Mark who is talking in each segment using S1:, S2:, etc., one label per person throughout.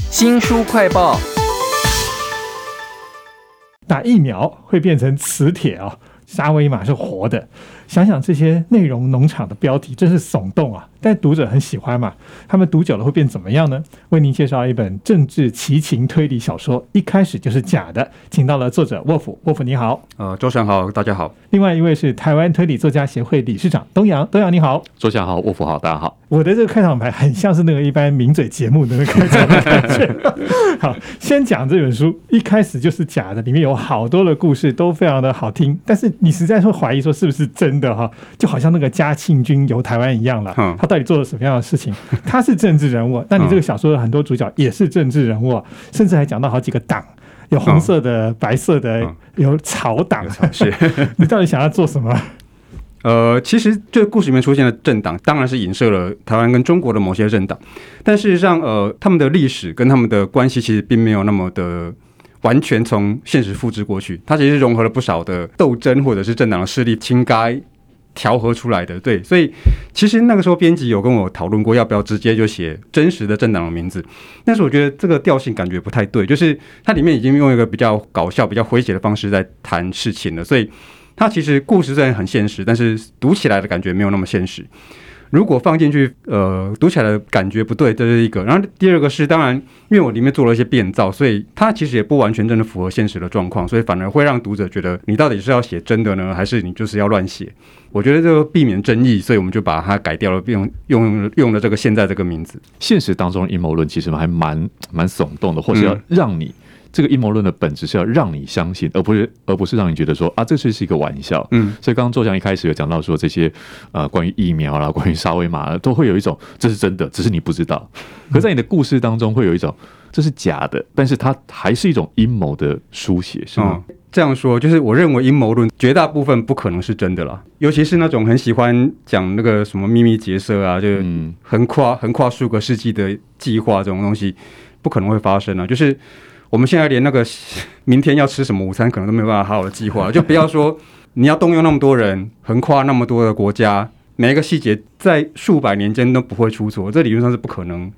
S1: 新书快报，
S2: 打疫苗会变成磁铁啊、沙威玛是活的。想想这些内容农场的标题，真是耸动啊！但读者很喜欢嘛，他们读久了会变怎么样呢？为您介绍一本政治奇情推理小说，一开始就是假的，请到了作者沃夫。沃夫你好，
S3: 呃，周翔好，大家好。
S2: 另外一位是台湾推理作家协会理事长东阳，东阳你好，
S4: 周翔好，沃夫好，大家好。
S2: 我的这个开场白很像是那个一般名嘴节目的那个开场的感觉。好，先讲这本书，一开始就是假的，里面有好多的故事都非常的好听，但是你实在会怀疑说是不是真的哈？就好像那个嘉庆君游台湾一样了，他到底做了什么样的事情？他是政治人物，但你这个小说的很多主角也是政治人物，甚至还讲到好几个党，有红色的、白色的，有草党，
S3: 是
S2: 你到底想要做什么？
S3: 呃，其实这个故事里面出现的政党，当然是影射了台湾跟中国的某些政党，但事实上，呃，他们的历史跟他们的关系其实并没有那么的完全从现实复制过去，它其实融合了不少的斗争或者是政党的势力情该调和出来的。对，所以其实那个时候编辑有跟我讨论过，要不要直接就写真实的政党的名字，但是我觉得这个调性感觉不太对，就是它里面已经用一个比较搞笑、比较诙谐的方式在谈事情了，所以。它其实故事虽然很现实，但是读起来的感觉没有那么现实。如果放进去，呃，读起来的感觉不对，这是一个。然后第二个是，当然，因为我里面做了一些变造，所以它其实也不完全真的符合现实的状况，所以反而会让读者觉得你到底是要写真的呢，还是你就是要乱写？我觉得这个避免争议，所以我们就把它改掉了，用用用了这个现在这个名字。
S4: 现实当中阴谋论其实还蛮蛮耸动的，或是要让你。这个阴谋论的本质是要让你相信，而不是而不是让你觉得说啊，这是是一个玩笑。嗯，所以刚刚周翔一开始有讲到说这些呃关于疫苗啦，关于沙威玛都会有一种这是真的，只是你不知道。可在你的故事当中会有一种这是假的，但是它还是一种阴谋的书写，是吗？
S3: 这样说就是我认为阴谋论绝大部分不可能是真的啦，尤其是那种很喜欢讲那个什么秘密结社啊，就是横跨横跨数个世纪的计划这种东西，不可能会发生啊，就是。我们现在连那个明天要吃什么午餐，可能都没有办法好好的计划，就不要说 你要动用那么多人，横跨那么多的国家，每一个细节在数百年间都不会出错，这理论上是不可能。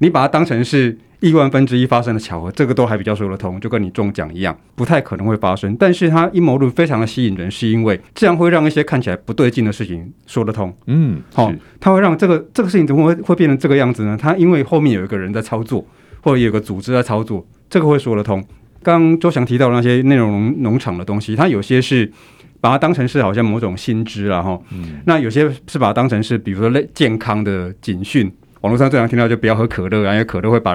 S3: 你把它当成是亿万分之一发生的巧合，这个都还比较说得通，就跟你中奖一样，不太可能会发生。但是它阴谋论非常的吸引人，是因为这样会让一些看起来不对劲的事情说得通。嗯，好，它会让这个这个事情怎么会会变成这个样子呢？它因为后面有一个人在操作，或者有个组织在操作。这个会说得通。刚周翔提到那些内容农场的东西，它有些是把它当成是好像某种新知了哈。那有些是把它当成是，比如说类健康的警讯。网络上最常听到就不要喝可乐啊，因为可乐会把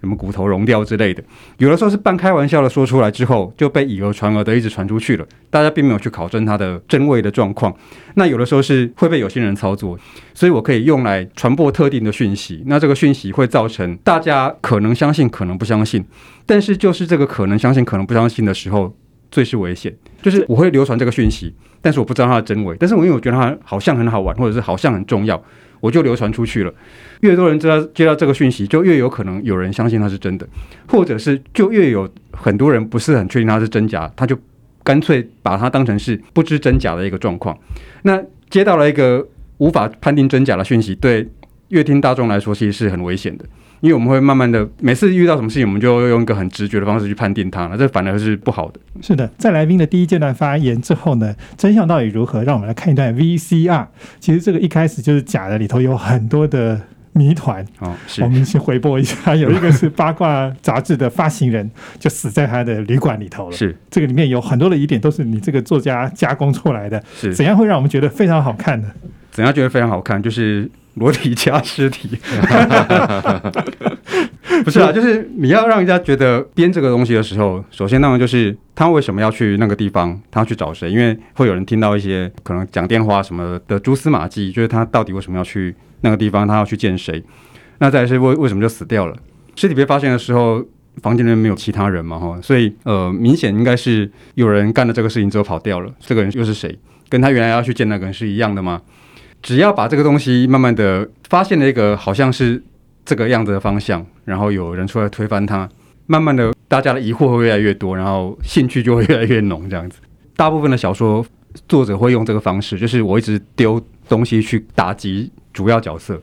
S3: 什么骨头溶掉之类的。有的时候是半开玩笑的说出来之后，就被以讹传讹的一直传出去了，大家并没有去考证它的真伪的状况。那有的时候是会被有心人操作，所以我可以用来传播特定的讯息。那这个讯息会造成大家可能相信，可能不相信。但是就是这个可能相信，可能不相信的时候，最是危险。就是我会流传这个讯息，但是我不知道它的真伪。但是我因为我觉得它好像很好玩，或者是好像很重要。我就流传出去了，越多人知道接到这个讯息，就越有可能有人相信它是真的，或者是就越有很多人不是很确定它是真假，他就干脆把它当成是不知真假的一个状况。那接到了一个无法判定真假的讯息，对乐听大众来说其实是很危险的。因为我们会慢慢的，每次遇到什么事情，我们就用一个很直觉的方式去判定它了，这反而是不好的。
S2: 是的，在来宾的第一阶段发言之后呢，真相到底如何？让我们来看一段 VCR。其实这个一开始就是假的，里头有很多的谜团。哦，是。我们先回播一下，有一个是八卦杂志的发行人，就死在他的旅馆里头了。
S3: 是。
S2: 这个里面有很多的疑点，都是你这个作家加工出来的。
S3: 是。
S2: 怎样会让我们觉得非常好看呢？
S3: 怎样觉得非常好看？就是裸体加尸体。不是啊，就是你要让人家觉得编这个东西的时候，首先当然就是他为什么要去那个地方，他要去找谁？因为会有人听到一些可能讲电话什么的蛛丝马迹，就是他到底为什么要去那个地方，他要去见谁？那再是为为什么就死掉了？尸体被发现的时候，房间里面没有其他人嘛，哈，所以呃，明显应该是有人干了这个事情之后跑掉了。这个人又是谁？跟他原来要去见那个人是一样的吗？只要把这个东西慢慢的发现了一个好像是。这个样子的方向，然后有人出来推翻它，慢慢的，大家的疑惑会越来越多，然后兴趣就会越来越浓。这样子，大部分的小说作者会用这个方式，就是我一直丢东西去打击主要角色，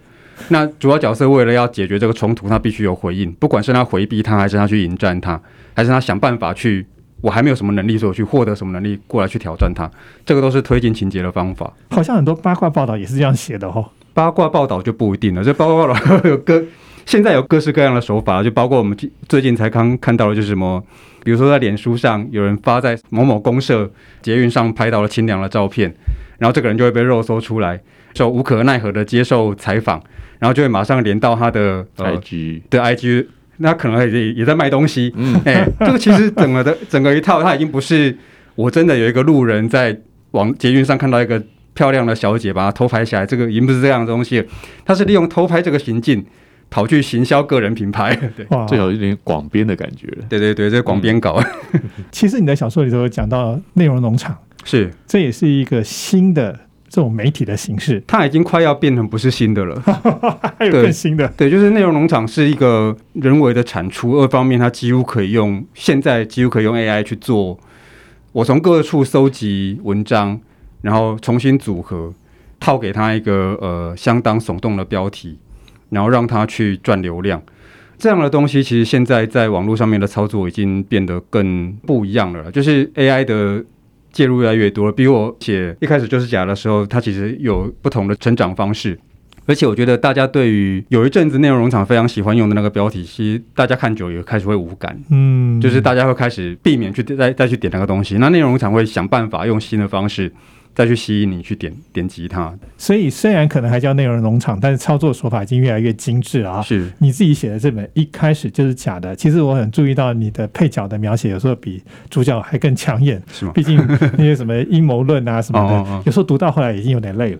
S3: 那主要角色为了要解决这个冲突，他必须有回应，不管是他回避他，还是他去迎战他，还是他想办法去，我还没有什么能力，所以我去获得什么能力过来去挑战它，这个都是推进情节的方法。
S2: 好像很多八卦报道也是这样写的哦。
S3: 八卦报道就不一定了，这八卦报道有各现在有各式各样的手法，就包括我们最近才刚看到的，就是什么，比如说在脸书上有人发在某某公社捷运上拍到了清凉的照片，然后这个人就会被肉搜出来，就无可奈何的接受采访，然后就会马上连到他的
S4: IG
S3: 的 IG，那可能也也在卖东西，嗯，哎，这个其实整个的 整个一套，它已经不是我真的有一个路人在往捷运上看到一个漂亮的小姐把她偷拍下来，这个已经不是这样的东西，他是利用偷拍这个行径。跑去行销个人品牌，对，
S4: 这有一点广编的感觉。
S3: 对对对，这广编稿。
S2: 其实你的小说里头讲到内容农场，
S3: 是。
S2: 这也是一个新的这种媒体的形式，
S3: 它已经快要变成不是新的了，
S2: 还有更新的。
S3: 对，就是内容农场是一个人为的产出，二方面它几乎可以用现在几乎可以用 AI 去做。我从各处搜集文章，然后重新组合，套给他一个呃相当耸动的标题。然后让他去赚流量，这样的东西其实现在在网络上面的操作已经变得更不一样了。就是 AI 的介入越来越多了。比我写一开始就是假的时候，它其实有不同的成长方式。而且我觉得大家对于有一阵子内容农场非常喜欢用的那个标题，其实大家看久也开始会无感。嗯，就是大家会开始避免去再再去点那个东西。那内容农场会想办法用新的方式。再去吸引你去点点击它，
S2: 所以虽然可能还叫内容农场，但是操作手法已经越来越精致啊。
S3: 是
S2: 你自己写的这本一开始就是假的，其实我很注意到你的配角的描写，有时候比主角还更抢眼，
S3: 是吗？
S2: 毕竟那些什么阴谋论啊什么的，有时候读到后来已经有点累了。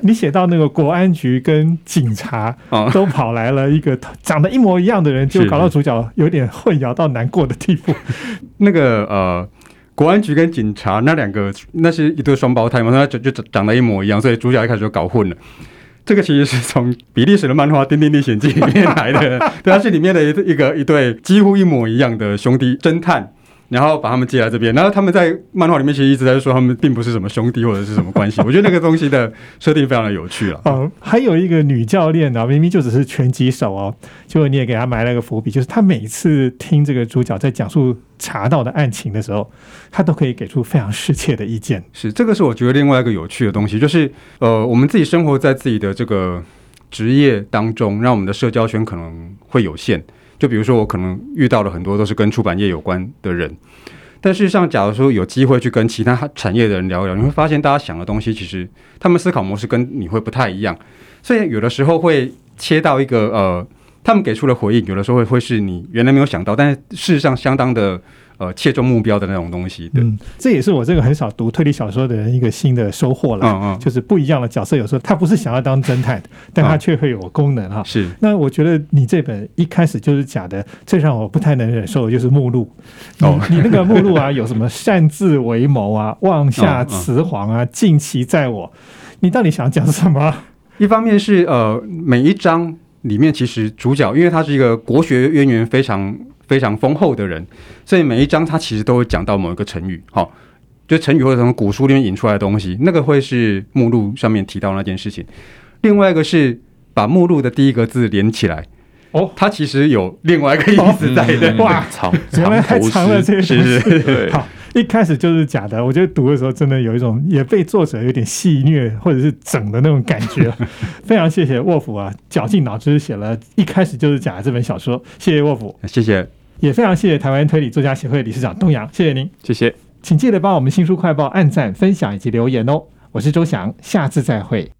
S2: 你写到那个国安局跟警察 都跑来了一个长得一模一样的人，就搞到主角有点混淆到难过的地步。
S3: 那个呃。国安局跟警察那两个，那是一对双胞胎嘛？那就就长得一模一样，所以主角一开始就搞混了。这个其实是从比利时的漫画《丁丁历险记》里面来的，对，它是里面的一一个一对几乎一模一样的兄弟侦探。然后把他们接来这边，然后他们在漫画里面其实一直在说他们并不是什么兄弟或者是什么关系。我觉得那个东西的设定非常的有趣了。
S2: 嗯，还有一个女教练啊，明明就只是拳击手哦，结果你也给她埋了个伏笔，就是她每次听这个主角在讲述查到的案情的时候，她都可以给出非常适切的意见。
S3: 是，这个是我觉得另外一个有趣的东西，就是呃，我们自己生活在自己的这个职业当中，让我们的社交圈可能会有限。就比如说，我可能遇到了很多都是跟出版业有关的人，但事实上，假如说有机会去跟其他产业的人聊一聊，你会发现大家想的东西，其实他们思考模式跟你会不太一样，所以有的时候会切到一个呃，他们给出的回应，有的时候会会是你原来没有想到，但是事实上相当的。呃，切中目标的那种东西，嗯，
S2: 这也是我这个很少读推理小说的人一个新的收获了，嗯嗯，就是不一样的角色，有时候他不是想要当侦探，但他却会有功能哈。
S3: 是，
S2: 那我觉得你这本一开始就是假的，最让我不太能忍受的就是目录。哦，你那个目录啊，有什么擅自为谋啊，妄下雌黄啊，尽其在我，你到底想讲什么？
S3: 一方面是呃，每一章里面其实主角，因为他是一个国学渊源非常。非常丰厚的人，所以每一章他其实都会讲到某一个成语，好，就成语或者从古书里面引出来的东西，那个会是目录上面提到那件事情。另外一个是把目录的第一个字连起来，哦，它其实有另外一个意思在的。
S2: 哇，藏原来还藏了这些东西。好，一开始就是假的，我觉得读的时候真的有一种也被作者有点戏虐或者是整的那种感觉。非常谢谢沃夫啊，绞尽脑汁写了一开始就是假的这本小说，谢谢沃夫，
S3: 谢谢。
S2: 也非常谢谢台湾推理作家协会理事长东阳，谢谢您，
S4: 谢谢，
S2: 请记得帮我们新书快报按赞、分享以及留言哦。我是周翔，下次再会。